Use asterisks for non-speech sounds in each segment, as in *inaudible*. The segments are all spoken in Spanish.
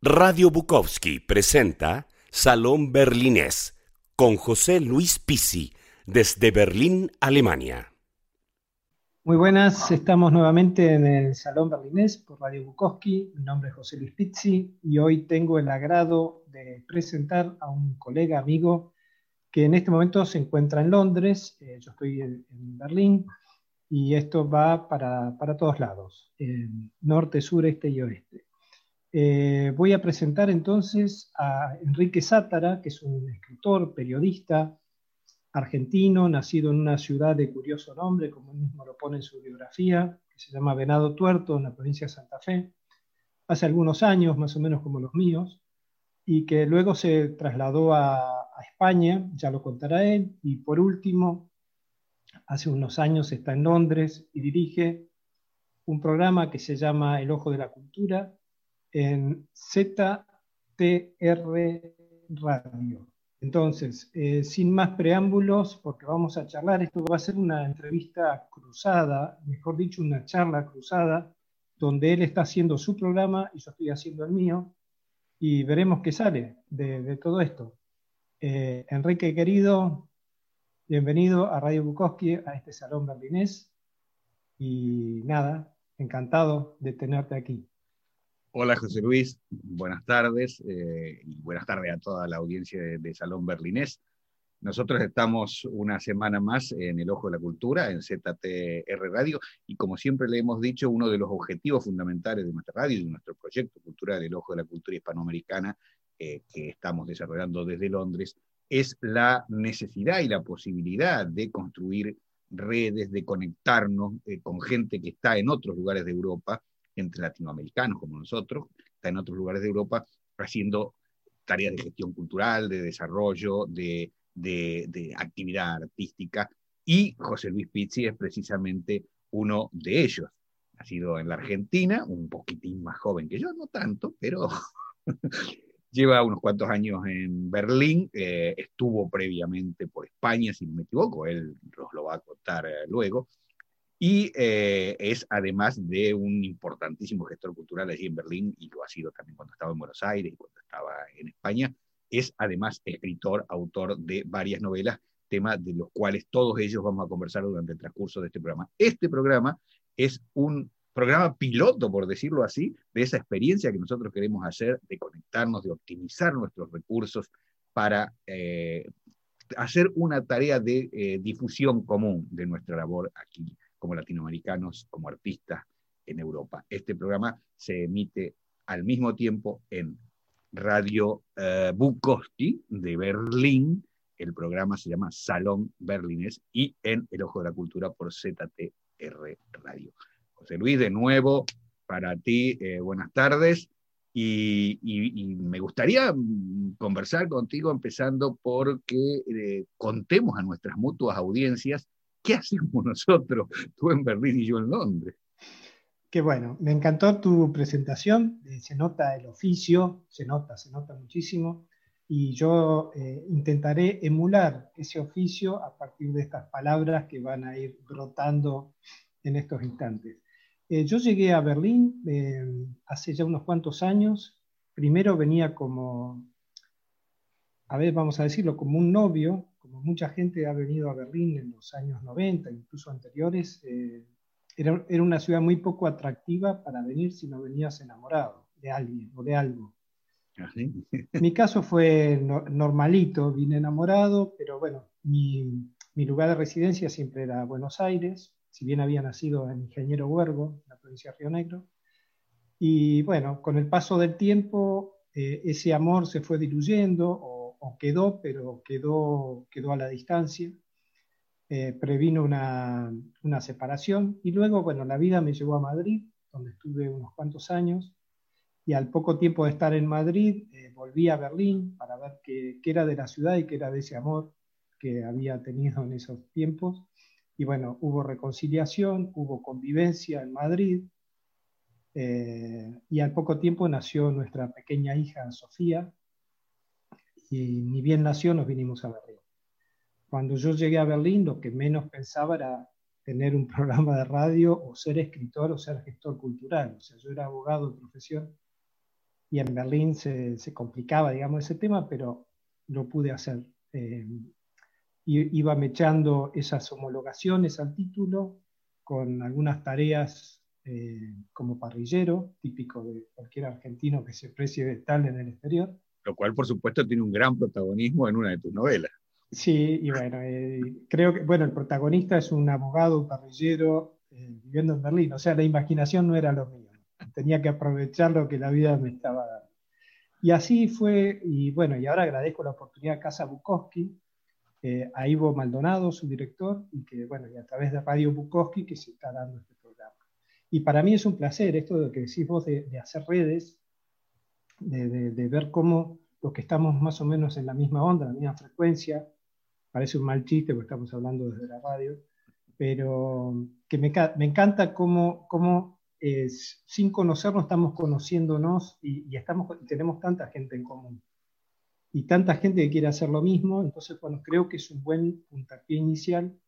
Radio Bukowski presenta Salón Berlinés con José Luis Pizzi desde Berlín, Alemania. Muy buenas, estamos nuevamente en el Salón Berlinés por Radio Bukowski. Mi nombre es José Luis Pizzi y hoy tengo el agrado de presentar a un colega amigo que en este momento se encuentra en Londres. Eh, yo estoy en, Berlín y esto va para, para todos lados, norte, sur, este y oeste. Eh, voy a presentar entonces a Enrique Sátara, que es un escritor, periodista argentino, nacido en una ciudad de curioso nombre, como él mismo lo pone en su biografía, que se llama Venado Tuerto, en la provincia de Santa Fe, hace algunos años, más o menos como los míos, y que luego se trasladó a, España, ya lo contará él, y por último, hace unos años está en Londres y dirige un programa que se llama El Ojo de la Cultura, en ZTR Radio. Entonces, eh, sin más preámbulos, porque vamos a charlar, esto va a ser una entrevista cruzada, mejor dicho, una charla cruzada, donde él está haciendo su programa y yo estoy haciendo el mío, y veremos qué sale de, todo esto. Eh, Enrique, querido, bienvenido a Radio Bukowski, a este salón berlinés, y nada, encantado de tenerte aquí. Hola José Luis, buenas tardes eh, y buenas tardes a toda la audiencia de, Salón Berlinés. Nosotros estamos una semana más en el Ojo de la Cultura, en ZTR Radio, y como siempre le hemos dicho, uno de los objetivos fundamentales de nuestra radio y de nuestro proyecto cultural, el Ojo de la Cultura Hispanoamericana, eh, que estamos desarrollando desde Londres, es la necesidad y la posibilidad de construir redes, de conectarnos eh, con gente que está en otros lugares de Europa entre latinoamericanos como nosotros, está en otros lugares de Europa haciendo tareas de gestión cultural, de desarrollo, de, actividad artística, y José Luis Pizzi es precisamente uno de ellos. Ha sido en la Argentina, un poquitín más joven que yo, no tanto, pero *laughs* lleva unos cuantos años en Berlín, eh, estuvo previamente por España, si no me equivoco, él nos lo va a contar eh, luego, y eh, es además de un importantísimo gestor cultural allí en Berlín, y lo ha sido también cuando estaba en Buenos Aires y cuando estaba en España, es además escritor, autor de varias novelas, temas de los cuales todos ellos vamos a conversar durante el transcurso de este programa. Este programa es un programa piloto, por decirlo así, de esa experiencia que nosotros queremos hacer de conectarnos, de optimizar nuestros recursos para eh, hacer una tarea de eh, difusión común de nuestra labor aquí como latinoamericanos, como artistas en Europa. Este programa se emite al mismo tiempo en Radio uh, Bukowski de Berlín, el programa se llama Salón Berlines, y en El Ojo de la Cultura por ZTR Radio. José Luis, de nuevo, para ti, eh, buenas tardes. Y, me gustaría mm, conversar contigo empezando porque eh, contemos a nuestras mutuas audiencias ¿qué hacemos nosotros? Tú en Berlín y yo en Londres. Qué bueno, me encantó tu presentación, eh, se nota el oficio, se nota, se nota muchísimo, y yo eh, intentaré emular ese oficio a partir de estas palabras que van a ir brotando en estos instantes. Eh, yo llegué a Berlín hace ya unos cuantos años, primero venía como, a ver, vamos a decirlo, como un novio como mucha gente ha venido a Berlín en los años 90, incluso anteriores, eh, era, una ciudad muy poco atractiva para venir si no venías enamorado de alguien o de algo. ¿Ah, *laughs* mi caso fue normalito, vine enamorado, pero bueno, mi, lugar de residencia siempre era Buenos Aires, si bien había nacido en Ingeniero Huergo, en la provincia de Río Negro. Y bueno, con el paso del tiempo, eh, ese amor se fue diluyendo o o quedó, pero quedó, quedó a la distancia. Eh, previno una, separación y luego, bueno, la vida me llevó a Madrid, donde estuve unos cuantos años, y al poco tiempo de estar en Madrid, eh, volví a Berlín para ver qué, era de la ciudad y qué era de ese amor que había tenido en esos tiempos. Y bueno, hubo reconciliación, hubo convivencia en Madrid, eh, y al poco tiempo nació nuestra pequeña hija Sofía, y ni bien nació nos vinimos a Berlín. Cuando yo llegué a Berlín, lo que menos pensaba era tener un *laughs* programa de radio o ser escritor o ser gestor cultural. O sea, yo era abogado de profesión y en Berlín se, se, complicaba, digamos, ese tema, pero lo pude hacer. Eh, iba mechando esas homologaciones al título con algunas tareas eh, como parrillero, típico de cualquier argentino que se precie de tal en el exterior. Lo cual, por supuesto, tiene un gran protagonismo en una de tus novelas. Sí, y bueno, eh, creo que, bueno, el protagonista es un abogado, un parrillero, viviendo en Berlín, o sea, la imaginación no era lo mío tenía que aprovechar lo que la vida me estaba dando. Y así fue, y bueno, y ahora agradezco la oportunidad a Casa Bukowski, eh, a Ivo Maldonado, su director, y que, bueno, y a través de Radio Bukowski que se está dando este programa. Y para mí es un placer esto de que decís vos de, hacer redes, de, de, ver cómo los que estamos más o menos en la misma onda, la misma frecuencia, parece un mal chiste porque estamos hablando desde la radio, pero que me, me encanta cómo, cómo sin conocernos estamos conociéndonos y, estamos, tenemos tanta gente en común. Y tanta gente que quiere hacer lo mismo, entonces bueno, creo que es un buen puntapié inicial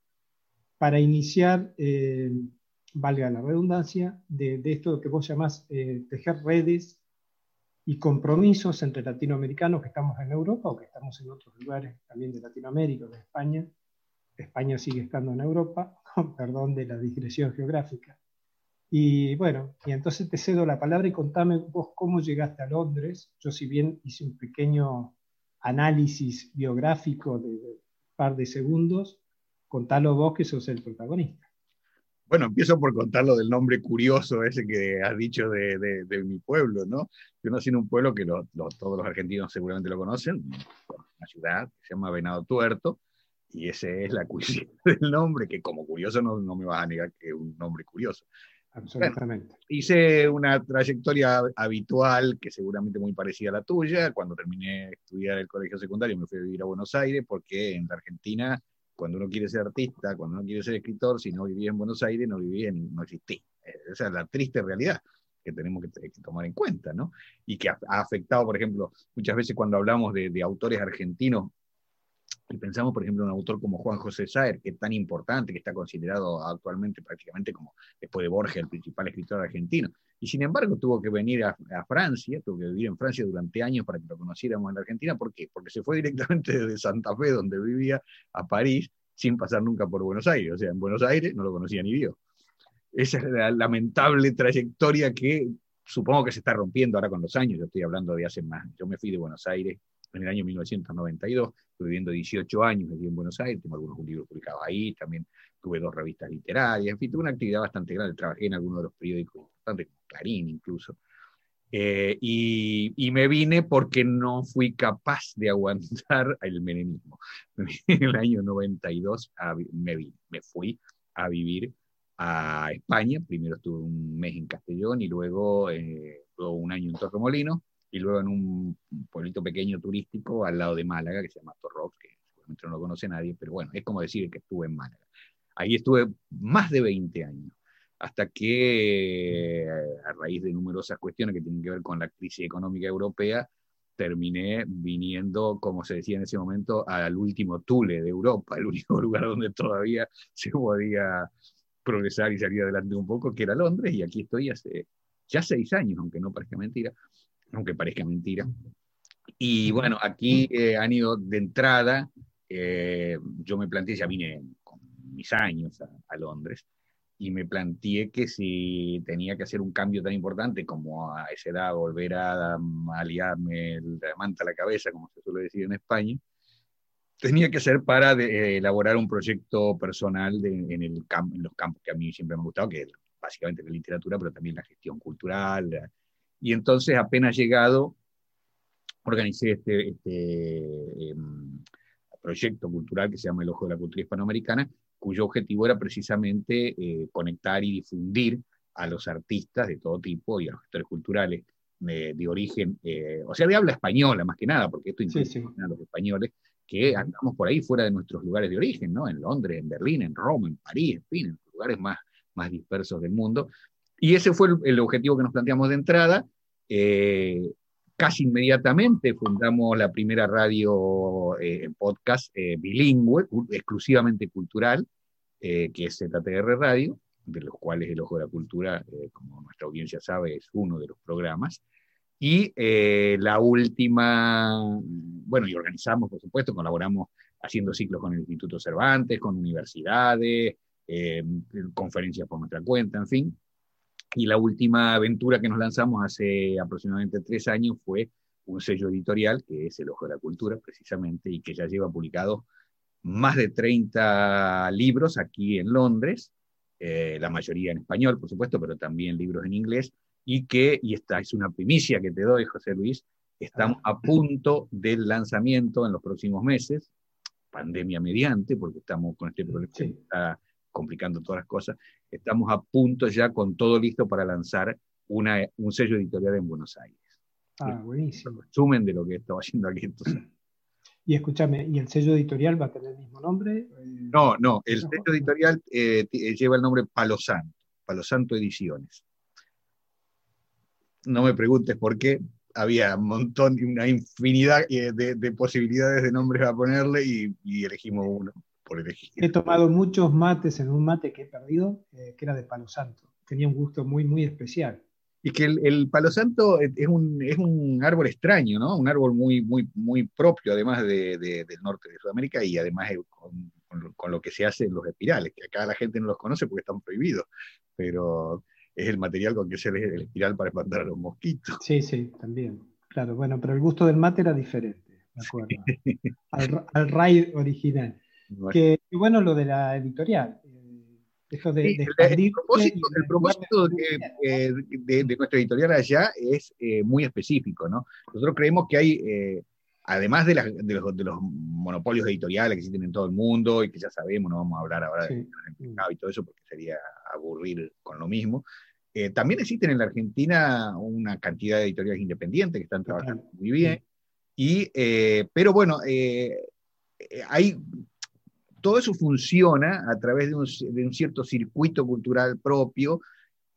para iniciar, eh, valga la redundancia, de, esto que vos llamás eh, tejer redes y compromisos entre latinoamericanos que estamos en Europa o que estamos en otros lugares también de Latinoamérica, de España. España sigue estando en Europa, *laughs* perdón de la digresión geográfica. Y bueno, y entonces te cedo la palabra y contame vos cómo llegaste a Londres. Yo si bien hice un pequeño análisis biográfico de, un par de segundos, contalo vos que sos el protagonista. Bueno, empiezo por contar lo del nombre curioso ese que has dicho de, de, mi pueblo, ¿no? Yo nací en un pueblo que todos los argentinos seguramente lo conocen, una ciudad que se llama Venado Tuerto, y ese es la curiosidad *laughs* del nombre, que como curioso no, no me vas a negar que es un nombre curioso. Absolutamente. hice una trayectoria habitual, que seguramente muy parecida a la tuya. Cuando terminé de estudiar el colegio secundario me fui a vivir a Buenos Aires, porque en la Argentina, cuando uno quiere ser artista, cuando uno quiere ser escritor, si no vivía en Buenos Aires, no vivía, no existía. Esa es la triste realidad que tenemos que, tomar en cuenta, ¿no? Y que ha, afectado, por ejemplo, muchas veces cuando hablamos de, de autores argentinos y pensamos, por ejemplo, en un autor como Juan José Saer, que es tan importante, que está considerado actualmente prácticamente como, después de Borges, el principal escritor argentino. Y sin embargo tuvo que venir a, Francia, tuvo que vivir en Francia durante años para que lo conociéramos en la Argentina. ¿Por qué? Porque se fue directamente *laughs* desde Santa Fe, donde vivía, a París, sin pasar nunca por Buenos Aires. O sea, en Buenos Aires no lo conocía ni Dios. Esa es la lamentable trayectoria que supongo que se está rompiendo ahora con los años. Yo estoy hablando de hace más. Yo me fui de Buenos Aires en el año 1992, estuve viviendo 18 años aquí en Buenos Aires, tengo algunos libros publicados ahí, también tuve dos revistas literarias, en fin, tuve una actividad bastante grande, trabajé en algunos de los periódicos importantes, como Clarín incluso, eh, y, me vine porque no fui capaz de aguantar *laughs* el menemismo. *laughs* En el año 92 me, me fui a vivir a España, primero estuve un mes en Castellón y luego, eh, luego un año en Torremolinos, y luego en un pueblito pequeño turístico al lado de Málaga, que se llama Torrox, que seguramente no lo conoce nadie, pero bueno, es como decir que estuve en Málaga. Ahí estuve más de 20 años, hasta que a raíz de numerosas cuestiones que tienen que ver con la crisis económica europea, terminé viniendo, como se decía en ese momento, al último Tule de Europa, el único *laughs* lugar donde todavía se podía progresar y salir adelante un poco, que era Londres, y aquí estoy hace ya seis años, aunque no parezca mentira, aunque parezca mentira. Y bueno, aquí eh, han ido de entrada, eh, yo me planteé, ya vine con mis años a, Londres, y me planteé que si tenía que hacer un cambio tan importante como a esa edad volver a, aliarme la manta a la cabeza, como se suele decir en España, tenía que ser para eh, elaborar un proyecto personal en, el en los campos que a mí siempre me han gustado, que es básicamente la literatura, pero también la gestión cultural, y entonces, apenas llegado, organicé este, este em, proyecto cultural que se llama El Ojo de la Cultura Hispanoamericana, cuyo objetivo era precisamente eh, conectar y difundir a los artistas de todo tipo y a los gestores culturales de, origen, eh, o sea, de habla española más que nada, porque esto incluye a los españoles que andamos por ahí fuera de nuestros lugares de origen, ¿no? En Londres, en Berlín, en Roma, en París, en fin, en los lugares más, más dispersos del mundo, y ese fue el, objetivo que nos planteamos de entrada. Eh, casi inmediatamente fundamos la primera radio eh, podcast eh, bilingüe, exclusivamente cultural, que es ZTR Radio, de los cuales El Ojo de la Cultura, como nuestra audiencia sabe, es uno de los programas. Y eh, la última, bueno, y organizamos, por supuesto, colaboramos haciendo ciclos con el Instituto Cervantes, con universidades, eh, conferencias por nuestra cuenta, en fin. Y la última aventura que nos lanzamos hace aproximadamente tres años fue un sello editorial, que es El Ojo de la Cultura, precisamente, y que ya lleva publicado más de 30 libros aquí en Londres, eh, la mayoría en español, por supuesto, pero también libros en inglés, y que, y esta es una primicia que te doy, José Luis, estamos a punto del lanzamiento en los próximos meses, pandemia mediante, porque estamos con este problema que está complicando todas las cosas, estamos a punto ya con todo listo para lanzar una, un sello editorial en Buenos Aires. Ah, buenísimo. Resumen de lo que estaba haciendo aquí. Entonces. *clears throat* Y escúchame, ¿y el sello editorial va a tener el mismo nombre? No, no, el sello editorial eh, eh, lleva el nombre Palo Santo, Palo Santo Ediciones. No me preguntes por qué, había un montón, una infinidad eh, de, posibilidades de nombres a ponerle y, elegimos uno por elegir. He tomado muchos mates en un mate que he perdido, que era de Palo Santo. Tenía un gusto muy, muy especial. Y que el, palo santo es un, es un, árbol extraño, ¿no? Un árbol muy, muy, muy propio, además de, del norte de Sudamérica y además con, con, lo que se hace en los espirales, que acá la gente no los conoce porque están prohibidos, pero es el material con que se hace el espiral para espantar a los mosquitos. Sí, sí, también. Claro, bueno, pero el gusto del mate era diferente, de acuerdo. Al, al raid original. Que, bueno, lo de la editorial el, propósito, eh, de, nuestra editorial allá es eh, muy específico, ¿no? Nosotros creemos que hay, eh, además de, los, monopolios editoriales que existen en todo el mundo y que ya sabemos, no vamos a hablar ahora de mercado y todo eso porque sería aburrir con lo mismo, también existen en la Argentina una cantidad de editoriales independientes que están trabajando muy bien, y, pero bueno, hay todo eso funciona a través de un, cierto circuito cultural propio,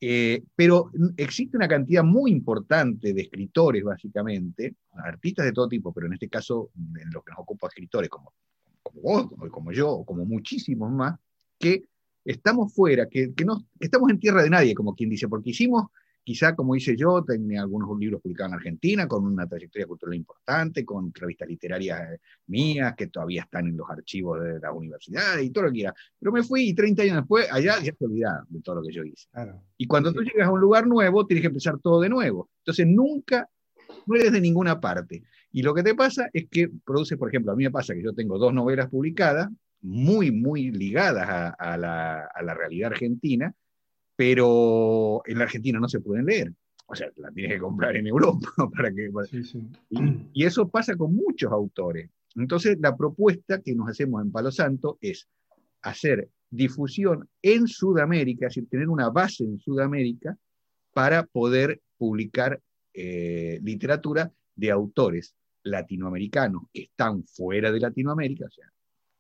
eh, pero existe una cantidad muy importante de escritores, básicamente, artistas de todo tipo, pero en este caso, en lo que nos ocupa escritores como, como vos, como, yo, o como muchísimos más, que estamos fuera, que, no, que estamos en tierra de nadie, como quien dice, porque hicimos quizá, como hice yo, tenía algunos libros publicados en Argentina, con una trayectoria cultural importante, con revistas literarias mías que todavía están en los archivos de la universidad y todo lo que quiera. Pero me fui y 30 años después, allá ya se olvidaron de todo lo que yo hice. Y cuando tú llegas a un lugar nuevo, tienes que empezar todo de nuevo. Entonces nunca, no eres de ninguna parte. Y lo que te pasa es que produces, por ejemplo, a mí me pasa que yo tengo dos novelas publicadas, muy, muy ligadas a, la, a la realidad argentina, pero en la Argentina no se pueden leer. O sea, la tienes que comprar en Europa *laughs* para que... Y, eso pasa con muchos autores. Entonces, la propuesta que nos hacemos en Palo Santo es hacer difusión en Sudamérica, es decir, tener una base en Sudamérica para poder publicar eh, literatura de autores latinoamericanos que están fuera de Latinoamérica, o sea,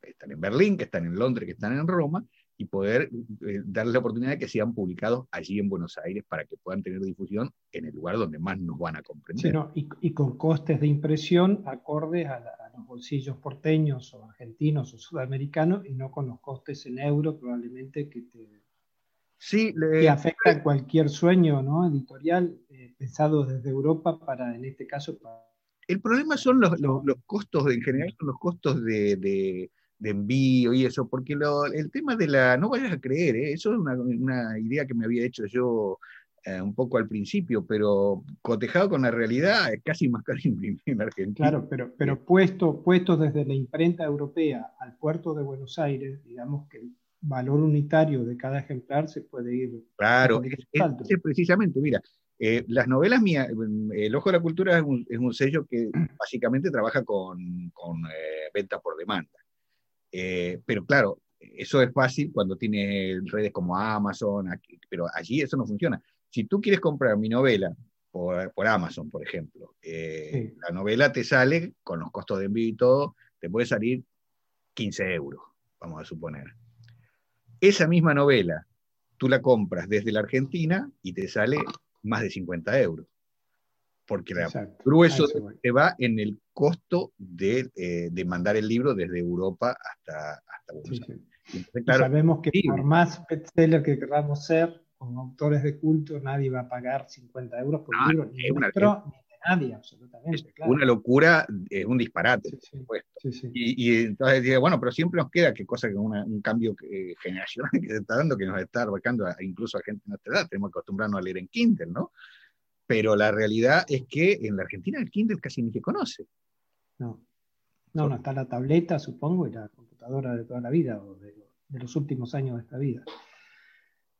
que están en Berlín, que están en Londres, que están en Roma, y poder eh, darles la oportunidad de que sean publicados allí en Buenos Aires para que puedan tener difusión en el lugar donde más nos van a comprender. y, con costes de impresión acordes a, los bolsillos porteños o argentinos o sudamericanos y no con los costes en euros probablemente que te sí, que afectan cualquier sueño ¿no? editorial eh, pensado desde Europa para, en este caso, para... El problema son los, los, costos, en general, son los costos de de envío y eso, porque el tema de la, no vayas a creer, ¿eh? eso es una, idea que me había hecho yo eh, un poco al principio, pero cotejado con la realidad es casi más caro *laughs* imprimir en Argentina. Claro, pero, pero puesto, puesto desde la imprenta europea al puerto de Buenos Aires, digamos que el valor unitario de cada ejemplar se puede ir. Claro, es, precisamente, mira, eh, las novelas mías, El Ojo de la Cultura es un, sello que básicamente trabaja con, con venta por demanda. Eh, pero claro, eso es fácil cuando tienes redes como Amazon, pero allí eso no funciona. Si tú quieres comprar mi novela por, Amazon, por ejemplo, eh, la novela te sale con los costos de envío y todo, te puede salir 15 euros, vamos a suponer. Esa misma novela, tú la compras desde la Argentina y te sale más de 50 euros porque el grueso te va en el costo eh, de, mandar el libro desde Europa hasta, hasta Buenos Aires. sabemos que por más bestseller que queramos ser, con autores de culto, nadie va a pagar 50 euros por un libro, ni, nadie, absolutamente. Una locura, es un disparate, por supuesto. Y, y, entonces bueno, pero siempre nos queda que cosa que un cambio eh, generacional *laughs* que se está dando, que nos está abarcando incluso a gente de nuestra edad, tenemos que acostumbrarnos a leer en Kindle, ¿no? Pero la realidad es que en la Argentina el Kindle casi ni se conoce. No, no, no está la tableta, supongo, y la computadora de toda la vida, o de, de los últimos años de esta vida.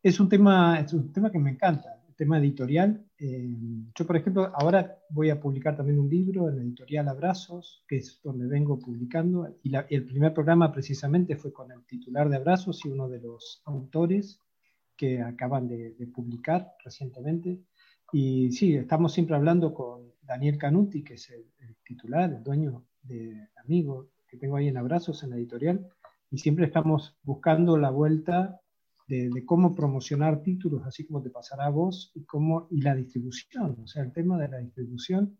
Es un tema, es un tema que me encanta tema editorial. Eh, yo, por ejemplo, ahora voy a publicar también un libro en la editorial Abrazos, que es donde vengo publicando, y, el primer programa precisamente fue con el titular de Abrazos y uno de los autores que acaban de, publicar recientemente. Y sí, estamos siempre hablando con Daniel Canuti, que es el, el titular, el dueño de amigo que tengo ahí en Abrazos, en la editorial, y siempre estamos buscando la vuelta de, cómo promocionar títulos, así como te pasará a vos, y, cómo, y la distribución, o sea, el tema de la distribución,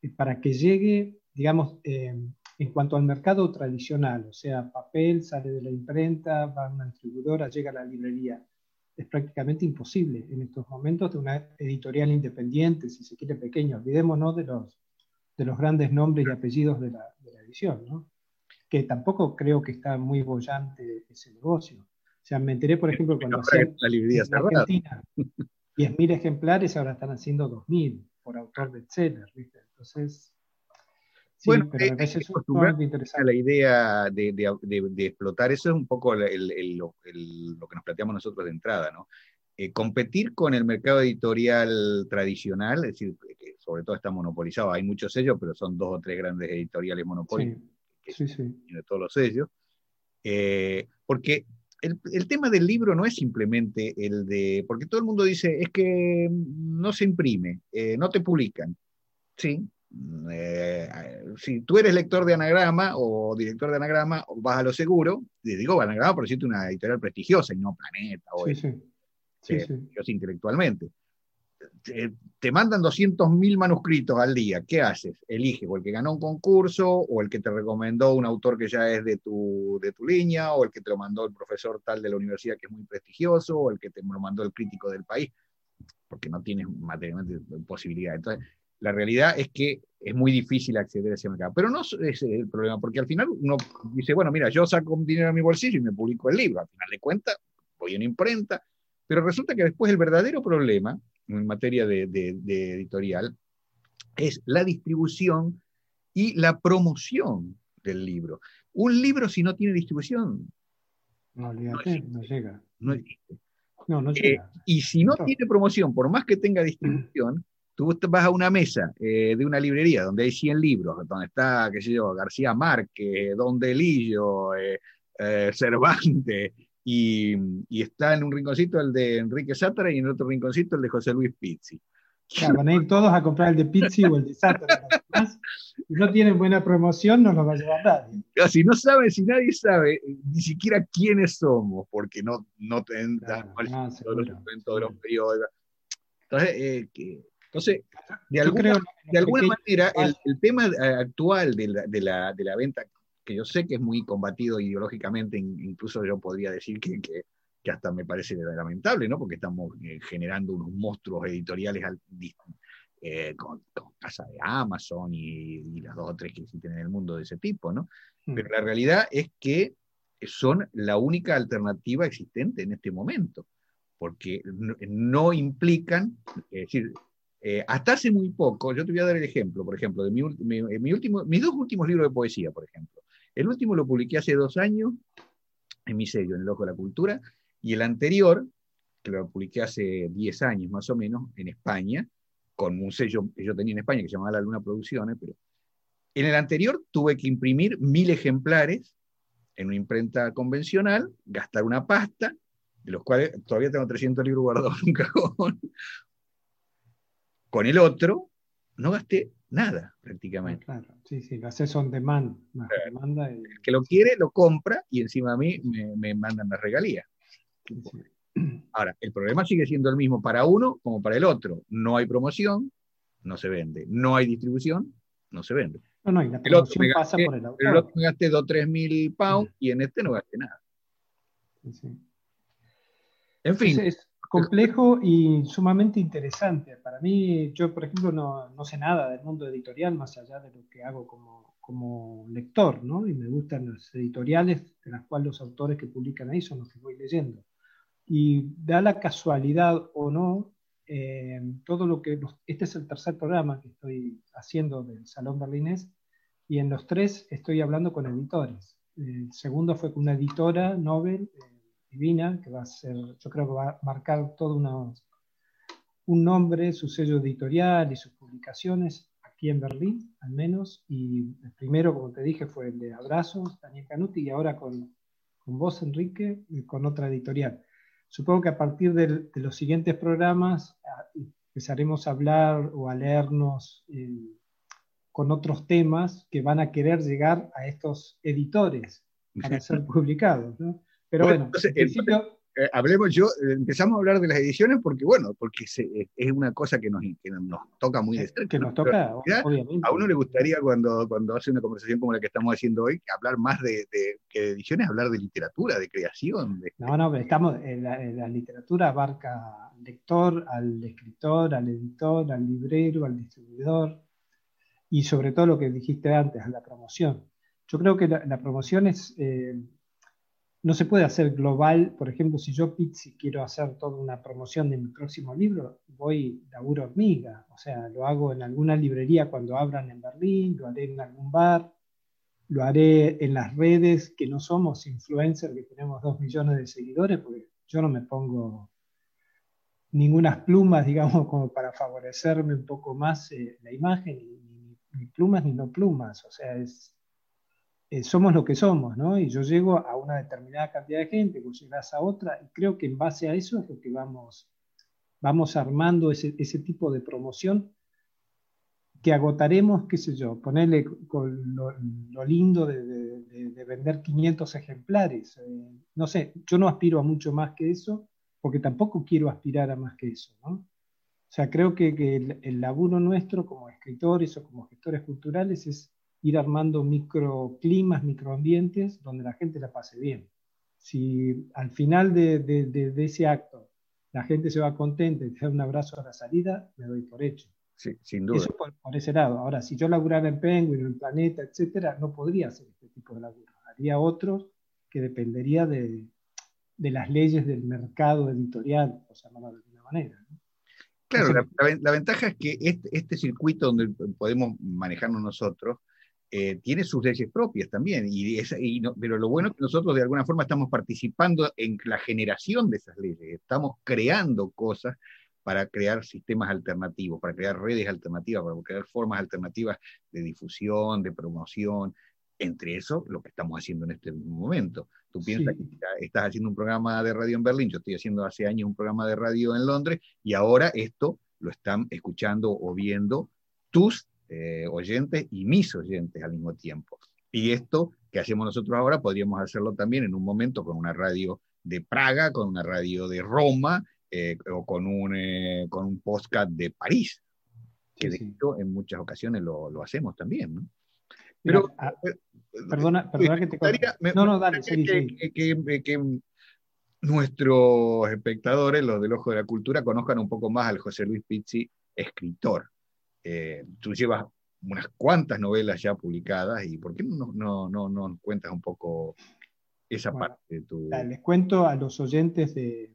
eh, para que llegue, digamos, eh, en cuanto al mercado tradicional, o sea, papel sale de la imprenta, va a una distribuidora, llega a la librería. Es prácticamente imposible en estos momentos de una editorial independiente, si se quiere pequeña. Olvidémonos de los, de los grandes nombres y apellidos de la, de la edición, ¿no? que tampoco creo que está muy bollante ese negocio. O sea, me enteré, por ejemplo, cuando hacían la librería en Argentina 10.000 ejemplares, ahora están haciendo 2.000 por autor bestseller, ¿viste? Entonces, sí, bueno, pero me parece sumamente interesante. La idea de, de, de, explotar eso es un poco el, el, lo, que nos planteamos nosotros de entrada, ¿no? Eh, competir con el mercado editorial tradicional, es decir, que sobre todo está monopolizado, hay muchos sellos, pero son dos o tres grandes editoriales monopólicos sí, sí, de todos los sellos, eh, porque el, tema del libro no es simplemente el de, porque todo el mundo dice, es que no se imprime, eh, no te publican. Sí, eh, si tú eres lector de anagrama o director de anagrama, vas a lo seguro, te digo anagrama por decirte una editorial prestigiosa y no Planeta o sí, sí. Sí, sí. intelectualmente te, mandan 200.000 manuscritos al día, ¿qué haces? Elige o el que ganó un concurso, o el que te recomendó un autor que ya es de tu, de tu línea, o el que te lo mandó el profesor tal de la universidad que es muy prestigioso, o el que te lo mandó el crítico del país, porque no tienes materialmente posibilidad. Entonces, la realidad es que es muy difícil acceder a ese mercado. Pero no es el problema, porque al final uno dice, bueno, mira, yo saco dinero a mi bolsillo y me publico el libro. Al final de cuentas, voy a una imprenta, pero resulta que después el verdadero problema en materia de, editorial es la distribución y la promoción del libro. Un libro si no tiene distribución... No, no, llega. No existe. No, no eh, llega. y si no, tiene promoción, por más que tenga *clears throat* distribución, tú vas a una mesa eh, de una librería donde hay 100 libros, donde está, qué sé yo, García Márquez, Don Delillo, eh, Cervantes, y, está en un rinconcito el de Enrique Sátara y en otro rinconcito el de José Luis Pizzi. van a ir todos a comprar el de Pizzi o el de Sátara. Si no tienen buena promoción, no nos va a llevar nadie. Si no sabe, si nadie sabe ni siquiera quiénes somos, porque no, no te todos, los, de los periodos. Entonces, eh, entonces de alguna, de alguna manera, el, el, tema actual de la, de la, de la venta que yo sé que es muy combatido ideológicamente, incluso yo podría decir que, que, hasta me parece lamentable, ¿no? Porque estamos eh, generando unos monstruos editoriales eh, con, casa de Amazon y, las dos o tres que existen en el mundo de ese tipo, ¿no? Hmm. Pero la realidad es que son la única alternativa existente en este momento, porque no, implican, es decir, eh, hasta hace muy poco, yo te voy a dar el ejemplo, por ejemplo, de mi, mi último, mis dos últimos libros de poesía, por ejemplo. El último lo publiqué hace dos años en mi sello, en el Ojo de la Cultura, y el anterior, que lo publiqué hace diez años más o menos, en España, con un sello que yo tenía en España que se llamaba La Luna Producciones, pero en el anterior tuve que imprimir mil ejemplares en una imprenta convencional, gastar una pasta, de los cuales todavía tengo 300 libros guardados en un cajón. Con el otro, no gasté nada prácticamente. Claro, sí, sí, lo haces on demand. El que lo quiere lo compra y encima a mí me, mandan la regalía. Ahora, el problema sigue siendo el mismo para uno como para el otro. No hay promoción, no se vende. No hay distribución, no se vende. No, no, y la promoción pasa por el autor. El otro me gasté 2 3 mil pounds y en este no gasté nada. En fin, complejo y sumamente interesante. Para mí, yo por ejemplo no, no, sé nada del mundo editorial más allá de lo que hago como, como lector, ¿no? Y me gustan las editoriales de las cuales los autores que publican ahí son los que voy leyendo. Y da la casualidad o no, eh, todo lo que... este es el tercer programa que estoy haciendo del Salón Berlinés y en los tres estoy hablando con editores. El segundo fue con una editora, Nobel, eh, divina, que va a ser, yo creo que va a marcar todo un nombre, su sello editorial y sus publicaciones aquí en Berlín, al menos. Y el primero, como te dije, fue el de Abrazos, Daniel Canuti, y ahora con, con vos, Enrique, con otra editorial. Supongo que a partir de, los siguientes programas ah, empezaremos a hablar o a leernos eh, con otros temas que van a querer llegar a estos editores para ser publicados. ¿no? Pero bueno, eh, hablemos yo, eh, empezamos a hablar de las ediciones porque, bueno, porque eh, es una cosa que nos, nos toca muy de cerca. Que nos toca, obviamente. A uno le gustaría cuando, cuando hace una conversación como la que estamos haciendo hoy, hablar más de, que de ediciones, hablar de literatura, de creación. no, no, pero estamos, la, literatura abarca al lector, al escritor, al editor, al librero, al distribuidor y sobre todo lo que dijiste antes, a la promoción. Yo creo que la, promoción es no se puede hacer global. Por ejemplo, si yo, Pizzi, quiero hacer toda una promoción de mi próximo libro, voy laburo hormiga. O sea, lo hago en alguna librería cuando abran en Berlín, lo haré en algún bar, lo haré en las redes, que no somos influencers, que tenemos dos millones de seguidores, porque yo no me pongo ninguna plumas, *laughs* digamos, como para favorecerme un poco más eh, la imagen, ni, ni plumas ni no plumas. O sea, es eh, somos lo que somos, ¿no? Y yo llego a una determinada cantidad de gente, vos llegás a otra, y creo que en base a eso es lo que vamos, vamos armando ese, ese tipo de promoción que agotaremos, qué sé yo, ponerle lo, lindo de, de, vender 500 ejemplares. Eh, no sé, yo no aspiro a mucho más que eso, porque tampoco quiero aspirar a más que eso, ¿no? O sea, creo que, que el, el laburo nuestro como escritores o como gestores culturales es ir armando microclimas, microambientes donde la gente la pase bien. Si al final de, ese acto la gente se va contenta y te da un abrazo a la salida, me doy por hecho. Sí, sin duda. Eso por, ese lado. Ahora, si yo laburara en Penguin, en Planeta, etcétera, no podría hacer este tipo de laburo. Haría otros que dependería de, las leyes del mercado editorial, por llamarlo de alguna manera. Claro, la, ventaja es que este, este, circuito donde podemos manejarnos nosotros eh, tiene sus leyes propias también, y, pero lo bueno es que nosotros de alguna forma estamos participando en la generación de esas leyes, estamos creando cosas para crear sistemas alternativos, para crear redes alternativas, para crear formas alternativas de difusión, de promoción, entre eso lo que estamos haciendo en este momento. Tú piensas que estás haciendo un programa de radio en Berlín, yo estoy haciendo hace años un programa de radio en Londres, y ahora esto lo están escuchando o viendo tus eh, oyentes y mis oyentes al mismo tiempo. Y esto que hacemos nosotros ahora podríamos hacerlo también en un momento con una radio de Praga, con una radio de Roma eh, o con un, eh, con un podcast de París, que de hecho en muchas ocasiones lo, lo hacemos también. ¿no? Pero, ah, perdona, perdona que te No, no, dale, que, que, que, nuestros espectadores, los del Ojo de la Cultura, conozcan un poco más al José Luis Pizzi, escritor. Eh, tú llevas unas cuantas novelas ya publicadas y ¿por qué no, no, no, no cuentas un poco esa parte de tu... Les cuento a los oyentes de,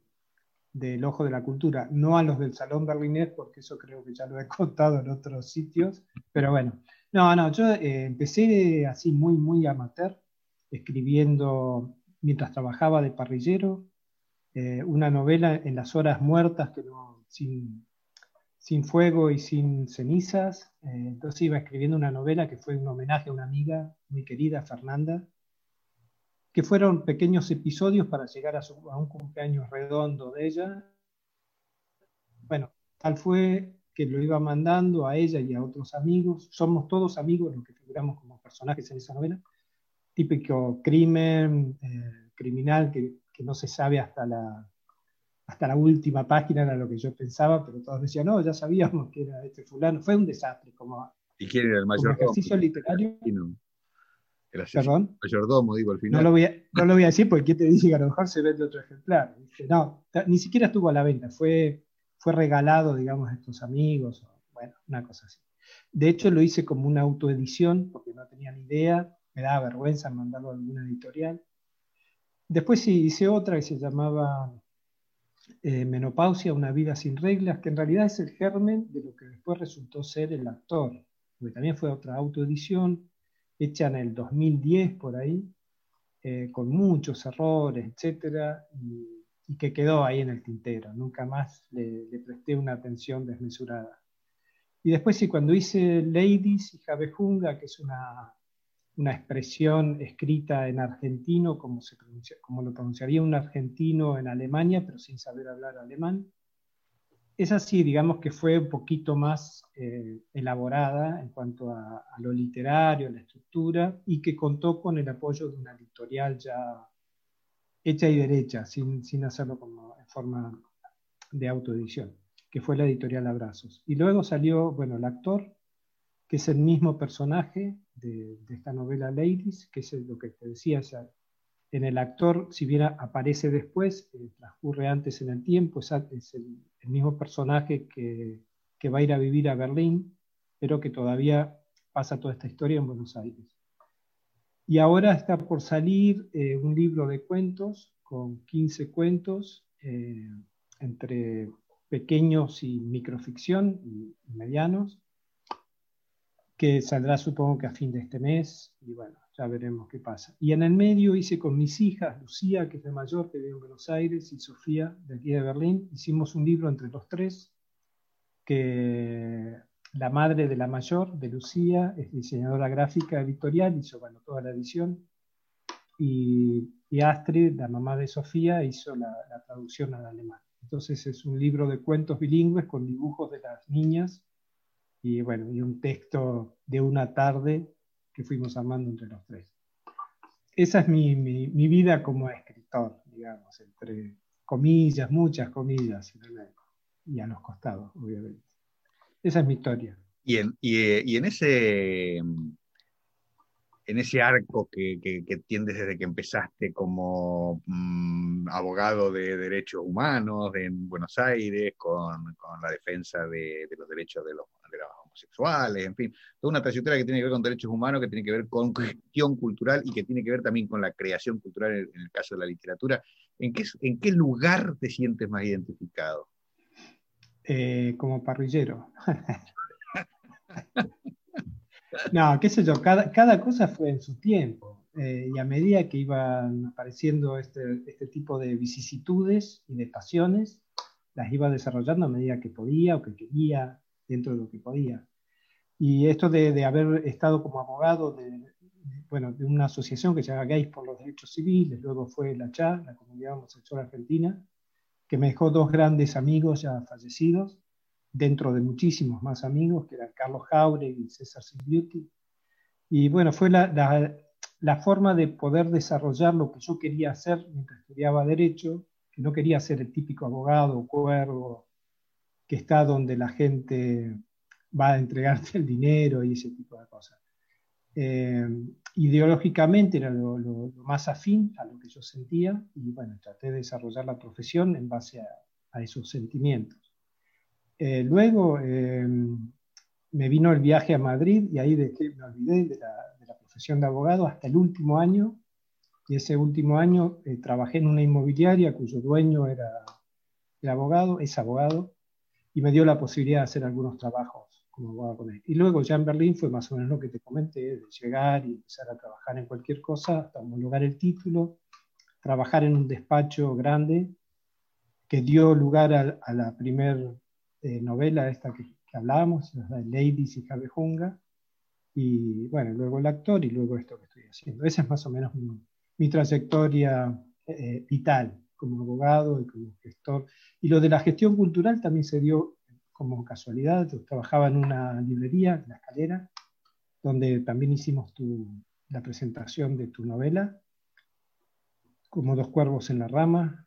del Ojo de la Cultura, no a los del Salón Berlinés, porque eso creo que ya lo he *laughs* contado en otros sitios, pero bueno, no, no, yo eh, empecé así muy, muy amateur, escribiendo mientras trabajaba de parrillero, eh, una novela en las horas muertas que no, sin, sin fuego y sin cenizas. Eh, entonces iba escribiendo una novela que fue un homenaje a una amiga muy querida, Fernanda, que fueron pequeños episodios para llegar a, un cumpleaños redondo de ella. Bueno, tal fue que lo iba mandando a ella y a otros amigos. Somos todos amigos los que figuramos como personajes en esa novela. Típico crimen, eh, criminal que no se sabe hasta la, hasta la última página era lo que yo pensaba, pero todos decían, no, ya sabíamos que era este fulano. Fue un desastre como, ¿Y quién era el mayor? ejercicio literario. Perdón. Mayordomo, digo al final. No lo, voy a, no lo voy a decir porque ¿quién te dice que a lo mejor se vende otro ejemplar? No, ni siquiera estuvo a la venta, fue, fue regalado, digamos, a estos amigos, bueno, una cosa así. De hecho, lo hice como una autoedición porque no tenía ni idea, me daba vergüenza mandarlo a alguna editorial. Después sí hice otra que se llamaba eh, Menopausia, una vida sin reglas, que en realidad es el germen de lo que después resultó ser el actor, porque también fue otra autoedición hecha en el 2010 por ahí, eh, con muchos errores, etcétera, y, que quedó ahí en el tintero. Nunca más le, presté una atención desmesurada. Y después sí, cuando hice Ladies y Javejunga, que es una, una expresión escrita en argentino, como, se como lo pronunciaría un argentino en Alemania, pero sin saber hablar alemán, es así, digamos que fue un poquito más eh, elaborada en cuanto a, lo literario, a la estructura, y que contó con el apoyo de una editorial ya hecha y derecha, sin, sin hacerlo como en forma de autoedición, que fue la editorial Abrazos. Y luego salió, bueno, el actor, que es el mismo personaje de, esta novela Ladies, que es lo que te decía, en el actor, si bien aparece después, eh, transcurre antes en el tiempo, es, es el, el mismo personaje que, va a ir a vivir a Berlín, pero que todavía pasa toda esta historia en Buenos Aires. Y ahora está por salir eh, un libro de cuentos con 15 cuentos eh, entre pequeños y microficción y, medianos, que saldrá supongo que a fin de este mes y bueno, ya veremos qué pasa. Y en el medio hice con mis hijas, Lucía, que es de mayor, que vive en Buenos Aires, y Sofía, de aquí de Berlín, hicimos un libro entre los tres, que la madre de la mayor, de Lucía, es diseñadora gráfica editorial, hizo bueno, toda la edición, y, Astrid, la mamá de Sofía, hizo la, la traducción al alemán. Entonces es un libro de cuentos bilingües con dibujos de las niñas y bueno, y un texto de una tarde que fuimos armando entre los tres. Esa es mi, mi, vida como escritor, digamos, entre comillas, muchas comillas, y a los costados, obviamente. Esa es mi historia. Y en, y, en ese en ese arco que, que, que, tiendes desde que empezaste como mm, abogado de derechos humanos en Buenos Aires, con, con la defensa de, de, los derechos de los, de los homosexuales, en fin, toda una trayectoria que tiene que ver con derechos humanos, que tiene que ver con gestión cultural y que tiene que ver también con la creación cultural en, el caso de la literatura. ¿En qué, ¿En qué lugar te sientes más identificado? Eh, como parrillero. *laughs* No, qué sé yo, cada, cosa fue en su tiempo. Eh, y a medida que iban apareciendo este, este, tipo de vicisitudes y de pasiones, las iba desarrollando a medida que podía o que quería, dentro de lo que podía. Y esto de, de haber estado como abogado de, bueno, de una asociación que se llama Gays por los Derechos Civiles, luego fue la CHA, la Comunidad Homosexual Argentina, que me dejó dos grandes amigos ya fallecidos, dentro de muchísimos más amigos, que eran Carlos Jauregui y César Beauty. Y bueno, fue la, la, forma de poder desarrollar lo que yo quería hacer mientras estudiaba Derecho, que no quería ser el típico abogado, cuervo, que está donde la gente va a entregarte el dinero y ese tipo de cosas. Eh, ideológicamente era lo, más afín a lo que yo sentía y bueno, traté de desarrollar la profesión en base a esos sentimientos. Eh, luego em, me vino el viaje a Madrid y ahí dejé, me olvidé de la, profesión de abogado hasta el último año. Y ese último año eh, trabajé en una inmobiliaria cuyo dueño era el abogado, es abogado, y me dio la posibilidad de hacer algunos trabajos como abogado con él. Y luego ya en Berlín fue más o menos lo que te comenté, de llegar y empezar a trabajar en cualquier cosa, hasta homologar el título, trabajar en un despacho grande que dio lugar a, a la primer eh, novela esta que, hablábamos, Ladies y Javejunga, y bueno, luego el actor y luego esto que estoy haciendo. Esa es más o menos mi, trayectoria eh, vital como abogado y como gestor. Y lo de la gestión cultural también se dio como casualidad. Yo trabajaba en una librería, en la escalera, donde también hicimos la presentación de tu novela, como dos cuervos en la rama,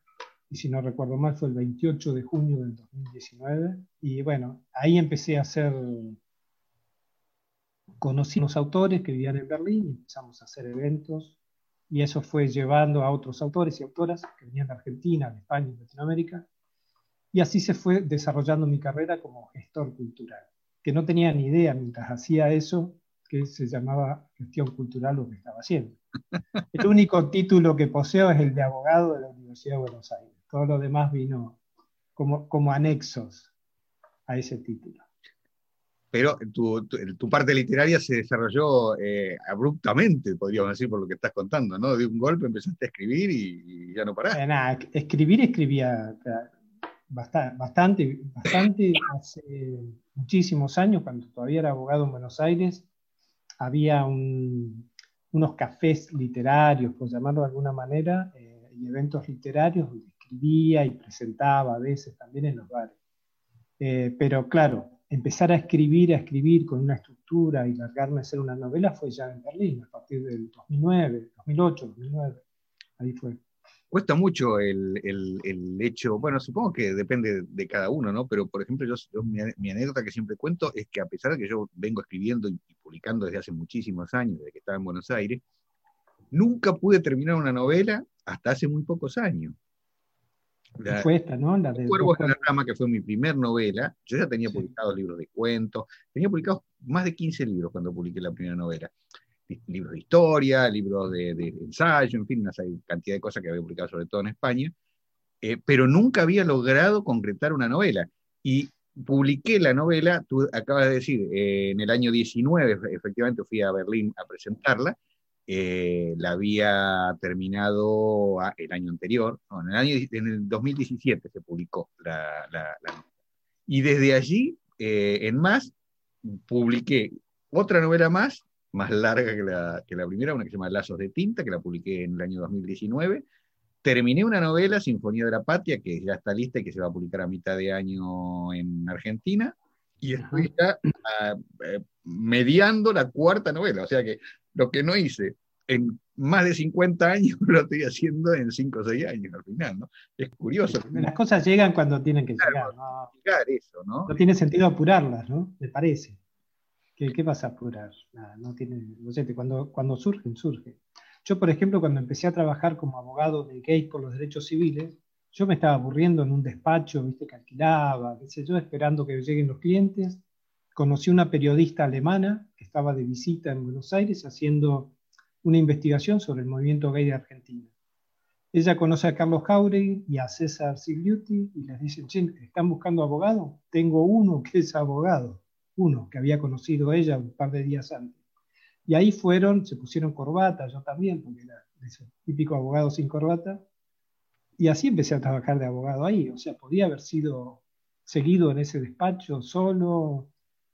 y si no recuerdo mal fue el 28 de junio del 2019. Y bueno, ahí empecé a hacer conocí a unos autores que vivían en Berlín y empezamos a hacer eventos y eso fue llevando a otros autores y autoras que venían de Argentina, de España y Latinoamérica. Y así se fue desarrollando mi carrera como gestor cultural, que no tenía ni idea mientras hacía eso que se llamaba gestión cultural lo que estaba haciendo. El único título que poseo es el de abogado de la Universidad de Buenos Aires. Todo lo demás vino como, como anexos a ese título pero tu, tu, parte literaria se desarrolló eh, abruptamente, podríamos decir, por lo que estás contando, ¿no? De un golpe empezaste a escribir y, ya no paraste. Eh, nada, escribir escribía bastante, bastante, bastante, hace muchísimos años, cuando todavía era abogado en Buenos Aires, había unos cafés literarios, por llamarlo de alguna manera, eh, y eventos literarios donde escribía y presentaba a veces también en los bares. pero claro, empezar a escribir, a escribir con una estructura y largarme a hacer una novela fue ya en Berlín, a partir del 2009, 2008, 2009. Ahí fue. Cuesta mucho el, el, hecho, bueno, supongo que depende de cada uno, ¿no? Pero, por ejemplo, yo, mi, anécdota que siempre cuento es que a pesar de que yo vengo escribiendo y, publicando desde hace muchísimos años, desde que estaba en Buenos Aires, nunca pude terminar una novela hasta hace muy pocos años. La, fue esta, ¿no? La de Cuervos en la Rama, que fue mi primer novela. Yo ya tenía publicados libros de cuentos, tenía publicados más de 15 libros cuando publiqué la primera novela. Libros de historia, libros de, ensayo, en fin, una cantidad de cosas que había publicado sobre todo en España, eh, pero nunca había logrado concretar una novela. Y publiqué la novela, tú acabas de decir, eh, en el año 19, efectivamente fui a Berlín a presentarla, eh, la había terminado el año anterior, en, el año, en el 2017 se publicó la, novela. Y desde allí, eh, en más, publiqué otra novela más, más larga que la, que la primera, una que se llama Lazos de Tinta, que la publiqué en el año 2019. Terminé una novela, Sinfonía de la Patria, que ya está lista y que se va a publicar a mitad de año en Argentina. Y estoy ya ah, eh, mediando la cuarta novela. O sea que lo que no hice en más de 50 años *laughs* lo estoy haciendo en 5 o 6 años al final, ¿no? Es curioso. Las cosas llegan cuando tienen que llegar, ¿no? eso, ¿no? No tiene sentido apurarlas, ¿no? Me parece. ¿Qué, qué vas a apurar? Nada, no tiene, no sé, cuando, cuando surgen, surgen. Yo, por ejemplo, cuando empecé a trabajar como abogado de gays por los derechos civiles, yo me estaba aburriendo en un despacho, viste, que alquilaba, qué sé yo, esperando que lleguen los clientes. Conocí una periodista alemana que estaba de visita en Buenos Aires haciendo una investigación sobre el movimiento gay de Argentina. Ella conoce a Carlos Jauregui y a César Sigliuti y les dice, ¿están buscando abogado? Tengo uno que es abogado, uno que había conocido ella un par de días antes. Y ahí fueron, se pusieron corbata, yo también, porque era ese típico abogado sin corbata, y así empecé a trabajar de abogado ahí. O sea, podía haber sido seguido en ese despacho solo,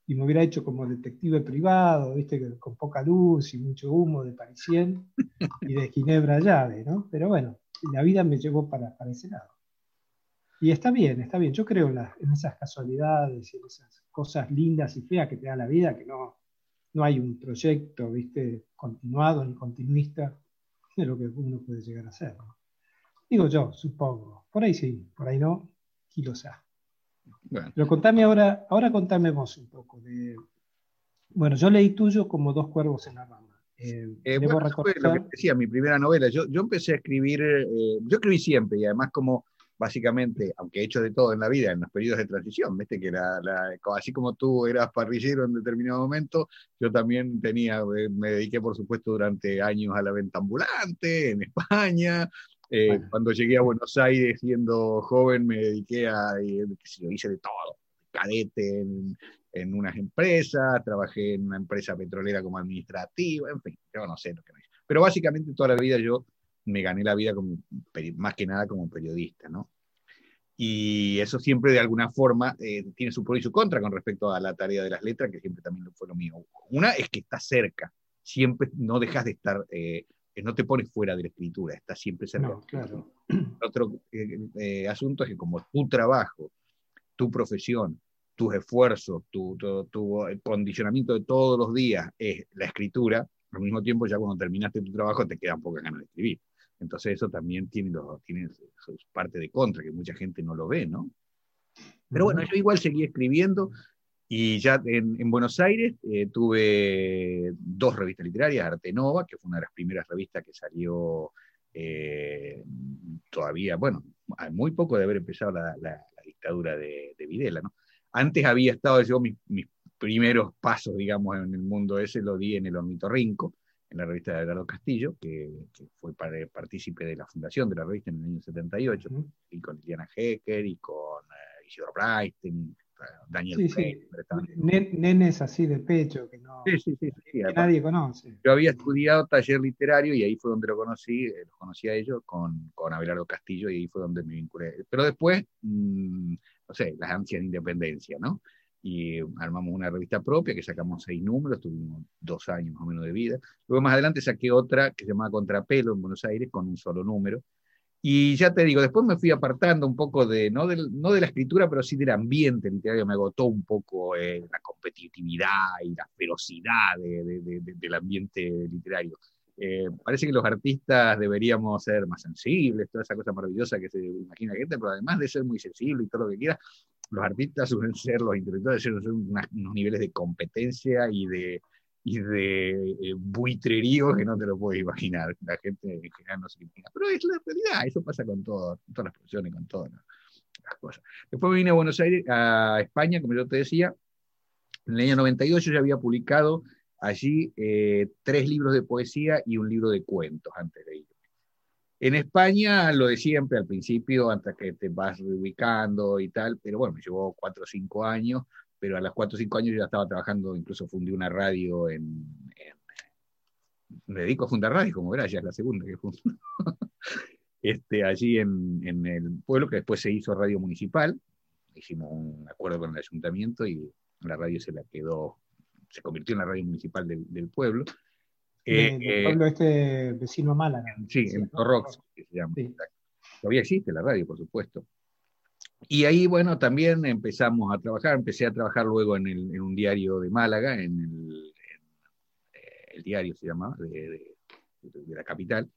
y me hubiera hecho como detective privado, ¿viste? con poca luz y mucho humo de Parisien y de Ginebra llave, ¿no? Pero bueno, la vida me llevó para, para ese lado. Y está bien, está bien. Yo creo en, esas casualidades y en esas cosas lindas y feas que te da la vida, que no, no hay un proyecto, ¿viste? Continuado ni continuista de lo que uno puede llegar a ser. Digo yo, supongo. Por ahí sí, por ahí no, y sabe. Pero contame ahora, ahora contame vos un poco de. Bueno, yo leí tuyo como Dos Cuervos en la Rama. Eh, eh bueno, lo que decía, mi primera novela. Yo, yo empecé a escribir, eh, yo escribí siempre y además como básicamente, aunque he hecho de todo en la vida, en los periodos de transición, ¿viste? que la, así como tú eras parrillero en determinado momento, yo también tenía, eh, me dediqué por supuesto durante años a la venta ambulante en España, eh, cuando llegué a Buenos Aires siendo joven me dediqué a, eh, lo hice de todo, cadete en, en, unas empresas, trabajé en una empresa petrolera como administrativa, en fin, yo no sé lo que me hice. Pero básicamente toda la vida yo me gané la vida como, más que nada como periodista, ¿no? Y eso siempre de alguna forma eh, tiene su pro y su contra con respecto a la tarea de las letras, que siempre también fue lo mío. Una es que está cerca, siempre no dejas de estar que no te pones fuera de la escritura, estás siempre cerca. claro. Otro eh, eh, asunto es que como tu trabajo, tu profesión, tus esfuerzos, tu, tu, condicionamiento de todos los días es la escritura, al mismo tiempo ya cuando terminaste tu trabajo te quedan pocas ganas de escribir. Entonces eso también tiene, tiene su parte de contra, que mucha gente no lo ve, ¿no? Pero bueno, yo igual seguí escribiendo Y ya en, Buenos Aires eh, tuve dos revistas literarias, Arte Nova, que fue una de las primeras revistas que salió eh, todavía, bueno, muy poco de haber empezado la, dictadura de, Videla, ¿no? Antes había estado yo, mis, primeros pasos, digamos, en el mundo ese, lo di en el Ornitorrinco, en la revista de Eduardo Castillo, que, fue partícipe de la fundación de la revista en el año 78, y con Liliana Hecker y con uh, Isidro Breisten, Daniel sí, Nenes así de pecho que, no, nadie conoce. Yo había estudiado taller literario y ahí fue donde lo conocí, eh, los conocí a ellos con, con Abelardo Castillo y ahí fue donde me vinculé. Pero después, mm, no sé, las ansias de independencia, ¿no? Y armamos una revista propia que sacamos seis números, tuvimos dos años más o menos de vida. Luego más adelante saqué otra que se llamaba Contrapelo en Buenos Aires con un solo número y ya te digo, después me fui apartando un poco de, no, no de la escritura, pero sí del ambiente literario, me agotó un poco eh, la competitividad y la ferocidad del ambiente literario. Eh, parece que los artistas deberíamos ser más sensibles, toda esa cosa maravillosa que se imagina la gente, pero además de ser muy sensible y todo lo que quiera, los artistas suelen ser, los intelectuales suelen ser unos niveles de competencia y de, y de eh, buitrerío que no te lo puedes imaginar. La gente en general no se imagina. Pero es la realidad, eso pasa con todo, con todas las profesiones, con todas las cosas. Después vine a Buenos Aires, a España, como yo te decía. En el año 92 yo ya había publicado allí eh, tres libros de poesía y un libro de cuentos antes de irme. En España, lo de siempre, al principio, hasta que te vas reubicando y tal, pero bueno, me llevó cuatro o cinco años, pero a los 4 o 5 años yo ya estaba trabajando, incluso fundí una radio en, me dedico a fundar radio, como verás, ya es la segunda que fundo. *laughs* este, allí en, en, el pueblo, que después se hizo radio municipal, hicimos un acuerdo con el ayuntamiento y la radio se la quedó, se convirtió en la radio municipal del, del pueblo. Eh, el pueblo este vecino a Málaga. Sí, en Torrox, que se llama. Todavía existe la radio, por supuesto. Y ahí, bueno, también empezamos a trabajar, empecé a trabajar luego en, un diario de Málaga, en el, eh, diario se llamaba, de, la capital.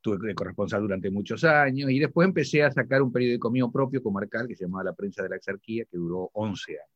Tuve de corresponsal durante muchos años y después empecé a sacar un periódico mío propio comarcal que se llamaba La Prensa de la Exarquía, que duró 11 años.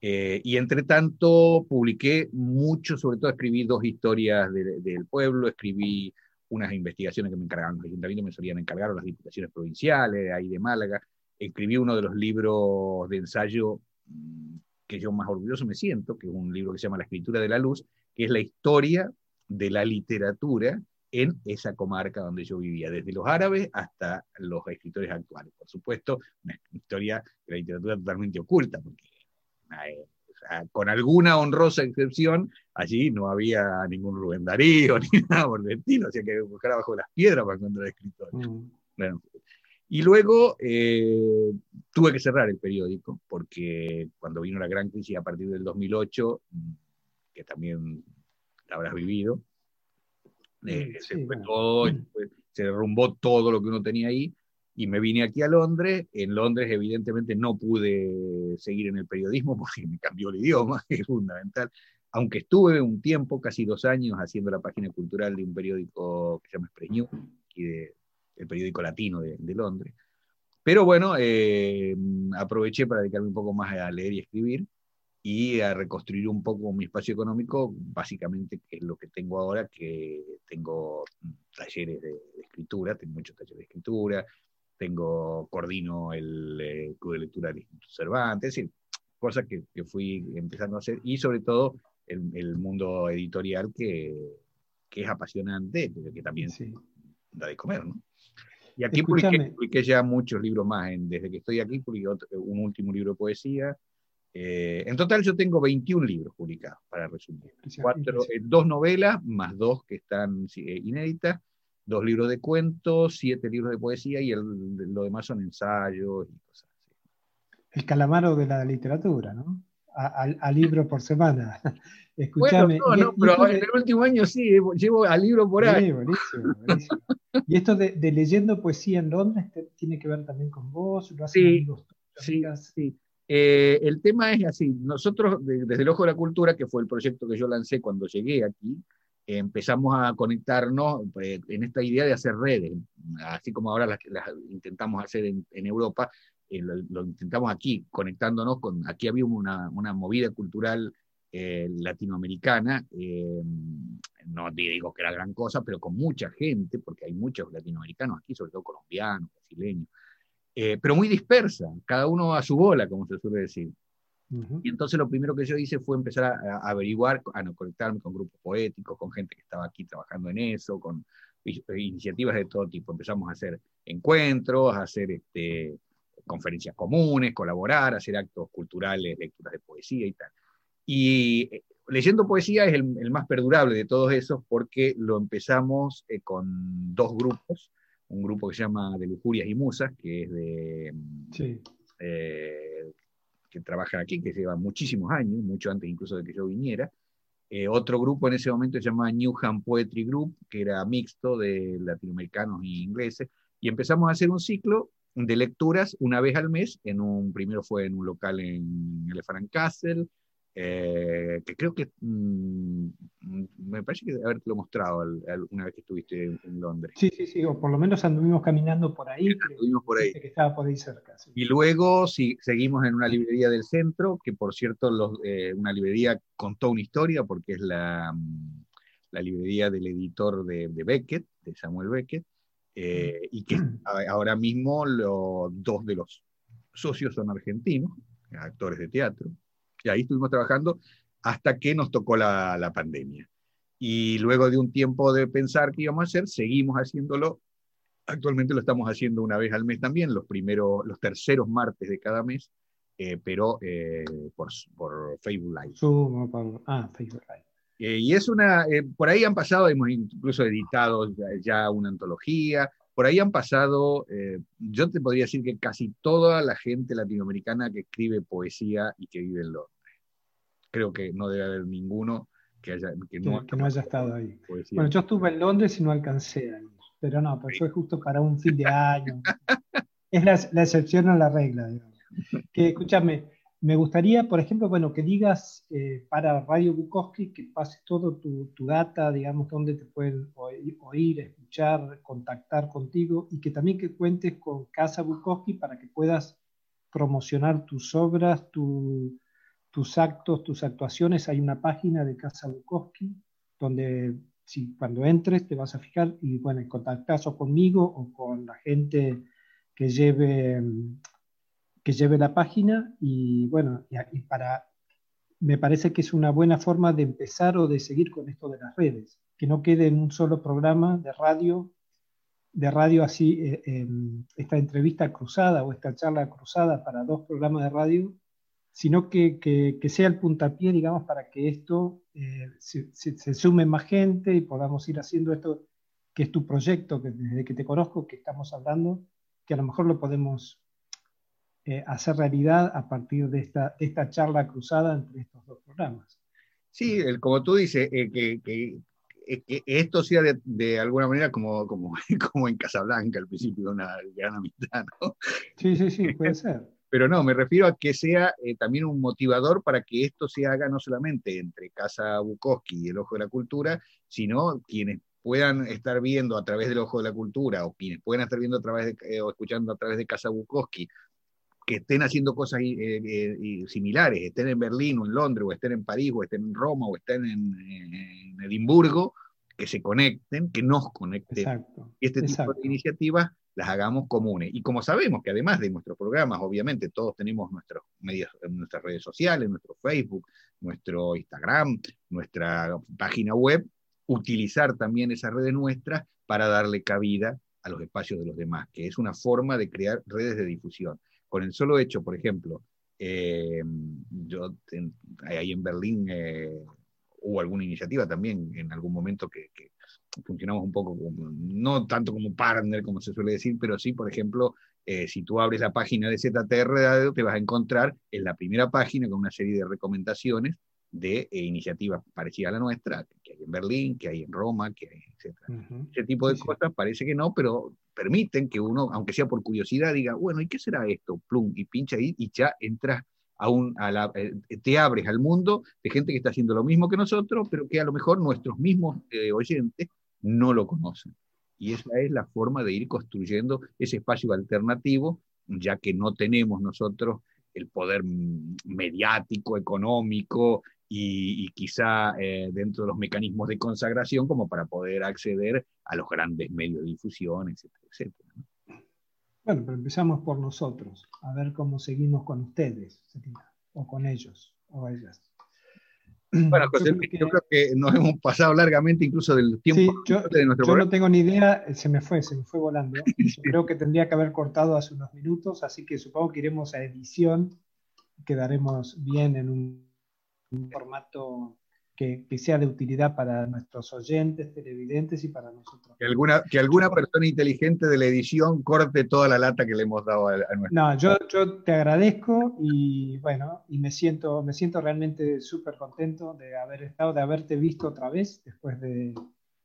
Eh, y entre tanto publiqué mucho, sobre todo escribí dos historias del pueblo, escribí unas investigaciones que me encargaban los ayuntamientos, me solían encargar las diputaciones provinciales, ahí de Málaga, escribí uno de los libros de ensayo mm, que yo más orgulloso me siento, que es un libro que se llama La escritura de la luz, que es la historia de la literatura en esa comarca donde yo vivía, desde los árabes hasta los escritores actuales. Por supuesto, una historia de la literatura totalmente oculta, porque eh, con alguna honrosa excepción, allí no había ningún Rubén Darío *laughs* ni nada por el estilo, hacía que buscar abajo las piedras para encontrar escritores. Mm. Bueno, y luego eh, tuve que cerrar el periódico, porque cuando vino la gran crisis a partir del 2008, que también la habrás vivido, eh, se, todo, se derrumbó todo lo que uno tenía ahí, y me vine aquí a Londres. En Londres, evidentemente, no pude seguir en el periodismo *laughs* porque me cambió el idioma, que *laughs* es fundamental. Aunque estuve un tiempo, casi dos años, haciendo la página cultural de un periódico que se llama Express News, y de, el periódico latino de, Londres. Pero bueno, eh, aproveché para dedicarme un poco más a leer y escribir y a reconstruir un poco mi espacio económico, básicamente que es lo que tengo ahora, que tengo talleres de, escritura, tengo muchos talleres de escritura, tengo, coordino el eh, Club de Lectura del Instituto Cervantes, es decir, cosas que, que, fui empezando a hacer, y sobre todo el, el mundo editorial que, que, es apasionante, pero que también da de comer, ¿no? Y aquí publiqué, ya muchos libros más. desde que estoy aquí publiqué un último libro de poesía. Eh, en total yo tengo 21 libros publicados, para resumir. Eh, dos novelas, más dos que están eh, inéditas, dos libros de cuentos, siete libros de poesía y lo demás son ensayos y cosas así. El calamaro de la literatura, ¿no? A, libro por semana. *laughs* Escuchame. no, no, pero en el último año sí, llevo al libro por ahí. Sí, buenísimo, buenísimo. Y esto de, leyendo poesía en Londres tiene que ver también con vos, lo hacen sí, sí, sí. Eh, el tema es así, nosotros desde el Ojo de la Cultura, que fue el proyecto que yo lancé cuando llegué aquí, empezamos a conectarnos eh, en esta idea de hacer redes, así como ahora las, intentamos hacer en, Europa, eh, lo, intentamos aquí, conectándonos con, aquí había una, una movida cultural eh, latinoamericana, eh, no digo que era gran cosa, pero con mucha gente, porque hay muchos latinoamericanos aquí, sobre todo colombianos, brasileños, pero muy dispersa, cada uno a su bola, como se suele decir. Y entonces lo primero que yo hice fue empezar a, averiguar, a conectarme con grupos poéticos, con gente que estaba aquí trabajando en eso, con iniciativas de todo tipo. Empezamos a hacer encuentros, a hacer este, conferencias comunes, colaborar, hacer actos culturales, lecturas de poesía y tal. Y eh, leyendo poesía es el, más perdurable de todos esos porque lo empezamos eh, con dos grupos, un grupo que se llama De Lujurias y Musas, que es de... Eh, que trabaja aquí, que lleva muchísimos años, mucho antes incluso de que yo viniera. otro grupo en ese momento se llama Newham Poetry Group, que era mixto de latinoamericanos e ingleses, y empezamos a hacer un ciclo de lecturas una vez al mes. En un, primero fue en un local en Elephant Castle, eh, que creo que mm, me parece que haberte lo mostrado una vez que estuviste en, Londres. Sí, sí, sí, o por lo menos anduvimos caminando por ahí. Anduvimos por ahí. Que estaba por ahí cerca. Y luego sí, seguimos en una librería del centro, que por cierto, los, eh, una librería contó una historia porque es la, mm, la librería del editor de, de Beckett, de Samuel Beckett. Eh, y que ahora mismo los dos de los socios son argentinos, actores de teatro, y ahí estuvimos trabajando hasta que nos tocó la, la pandemia. Y luego de un tiempo de pensar qué íbamos a hacer, seguimos haciéndolo. Actualmente lo estamos haciendo una vez al mes también, los primeros, los terceros martes de cada mes, eh, pero eh, por, por, Facebook Live. ah, Facebook Live. Eh, y es una, eh, por ahí han pasado, hemos incluso editado ya, una antología, por ahí han pasado, eh, yo te podría decir que casi toda la gente latinoamericana que escribe poesía y que vive en Londres. Creo que no debe haber ninguno que, haya, que, no, haya estado ahí. Bueno, yo estuve en Londres y no alcancé pero no, pero fue justo para un fin de año. es la, la excepción a la regla, digamos. Que escúchame, me gustaría, por ejemplo, bueno, que digas eh, para Radio Bukowski que pases todo tu, data, digamos, donde te pueden oír, contactar contigo y que también que cuentes con Casa Bukowski para que puedas promocionar tus obras, tus actos, tus actuaciones. Hay una página de Casa Bukowski donde si cuando entres te vas a fijar y bueno, contactas o conmigo o con la gente que lleve que lleve la página y bueno, y, para, me parece que es una buena forma de empezar o de seguir con esto de las redes, que no quede en un solo programa de radio, de radio así, eh, em, esta entrevista cruzada o esta charla cruzada para dos programas de radio, sino que, que, sea el puntapié, digamos, para que esto eh, se, sume más gente y podamos ir haciendo esto, que es tu proyecto, que desde que te conozco, que estamos hablando, que a lo mejor lo podemos eh, hacer realidad a partir de esta, esta charla cruzada entre estos dos programas. Sí, como tú dices, que, esto sea de, alguna manera como, como, *laughs* como en Casablanca al principio, una gran amistad, ¿no? Sí, sí, sí, puede ser. *laughs* Pero no, me refiero a que sea eh, también un motivador para que esto se haga no solamente entre Casa Bukowski y el Ojo de la Cultura, sino quienes puedan estar viendo a través del Ojo de la Cultura o quienes puedan estar viendo a través de, o escuchando a través de Casa Bukowski que estén haciendo cosas eh, eh, similares, estén en Berlín o en Londres, o estén en París, o estén en Roma, o estén en, Edimburgo, que se conecten, que nos conecten. y este tipo de iniciativas las hagamos comunes. Y como sabemos que además de nuestros programas, obviamente todos tenemos nuestros medios, nuestras redes sociales, nuestro Facebook, nuestro Instagram, nuestra página web, utilizar también esas redes nuestras para darle cabida a los espacios de los demás, que es una forma de crear redes de difusión con el solo hecho, por ejemplo, eh, yo ahí en Berlín eh, hubo alguna iniciativa también en algún momento que, funcionamos un poco como, no tanto como partner, como se suele decir, pero sí, por ejemplo, eh, si tú abres la página de ZTR te vas a encontrar en la primera página con una serie de recomendaciones de iniciativas parecidas a la nuestra, que hay en Berlín, que hay en Roma, que hay, etc. Ese tipo de cosas parece que no, pero permiten que uno, aunque sea por curiosidad, diga, bueno, ¿y qué será esto? Plum, y pincha ahí y ya entras a un, a la, eh, te abres al mundo de gente que está haciendo lo mismo que nosotros, pero que a lo mejor nuestros mismos eh, oyentes no lo conocen. Y esa es la forma de ir construyendo ese espacio alternativo ya que no tenemos nosotros el poder mediático, económico y, quizá eh, dentro de los mecanismos de consagración como para poder acceder a los grandes medios de difusión, etcétera, etcétera. Bueno, pero empezamos por nosotros, a ver cómo seguimos con ustedes, o con ellos, o ellas. *clears throat* Bueno, José, yo creo, que... nos hemos pasado largamente incluso del tiempo yo, de nuestro Yo no tengo ni idea, se me fue, se me fue volando. *laughs* creo que tendría que haber cortado hace unos minutos, así que supongo que iremos a edición, quedaremos bien en un, formato que, sea de utilidad para nuestros oyentes, televidentes y para nosotros. Que alguna, que alguna persona inteligente de la edición corte toda la lata que le hemos dado a, a nuestro. No, yo, yo te agradezco y bueno, y me siento, me siento realmente súper contento de haber estado, de haberte visto otra vez después de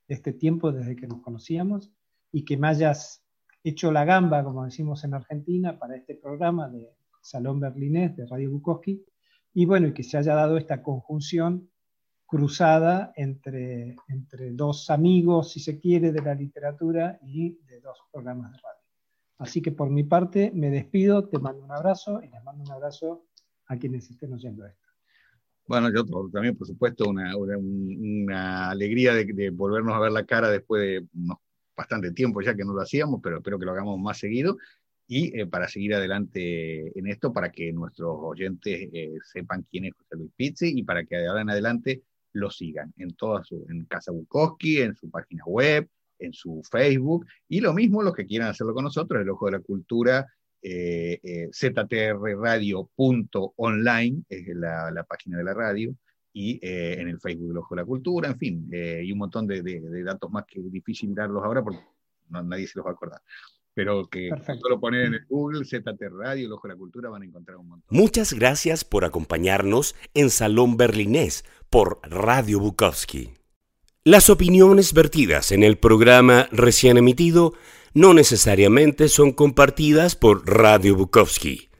este tiempo desde que nos conocíamos y que me hayas hecho la gamba, como decimos en Argentina, para este programa de Salón Berlinés de Radio Bukowski. Y bueno, y que se haya dado esta conjunción cruzada entre, entre dos amigos, si se quiere, de la literatura y de dos programas de radio. Así que por mi parte me despido, te mando un abrazo y les mando un abrazo a quienes estén oyendo esto. Bueno, yo también, por supuesto, una, una, alegría de, volvernos a ver la cara después de bastante tiempo ya que no lo hacíamos, pero espero que lo hagamos más seguido y eh, para seguir adelante en esto, para que nuestros oyentes eh, sepan quién es José Luis Pizzi y para que de ahora en adelante lo sigan en toda su, en Casa Bukowski, en su página web, en su Facebook, y lo mismo los que quieran hacerlo con nosotros, el Ojo de la Cultura, eh, eh ztrradio.online es la, página de la radio, y eh, en el Facebook del Ojo de la Cultura, en fin, y un montón de, datos más que difícil darlos ahora porque nadie se los va a acordar pero que solo poner en el Google ZT Radio, el Ojo de la Cultura, van a encontrar un montón. Muchas gracias por acompañarnos en Salón Berlinés por Radio Bukowski. Las opiniones vertidas en el programa recién emitido no necesariamente son compartidas por Radio Bukowski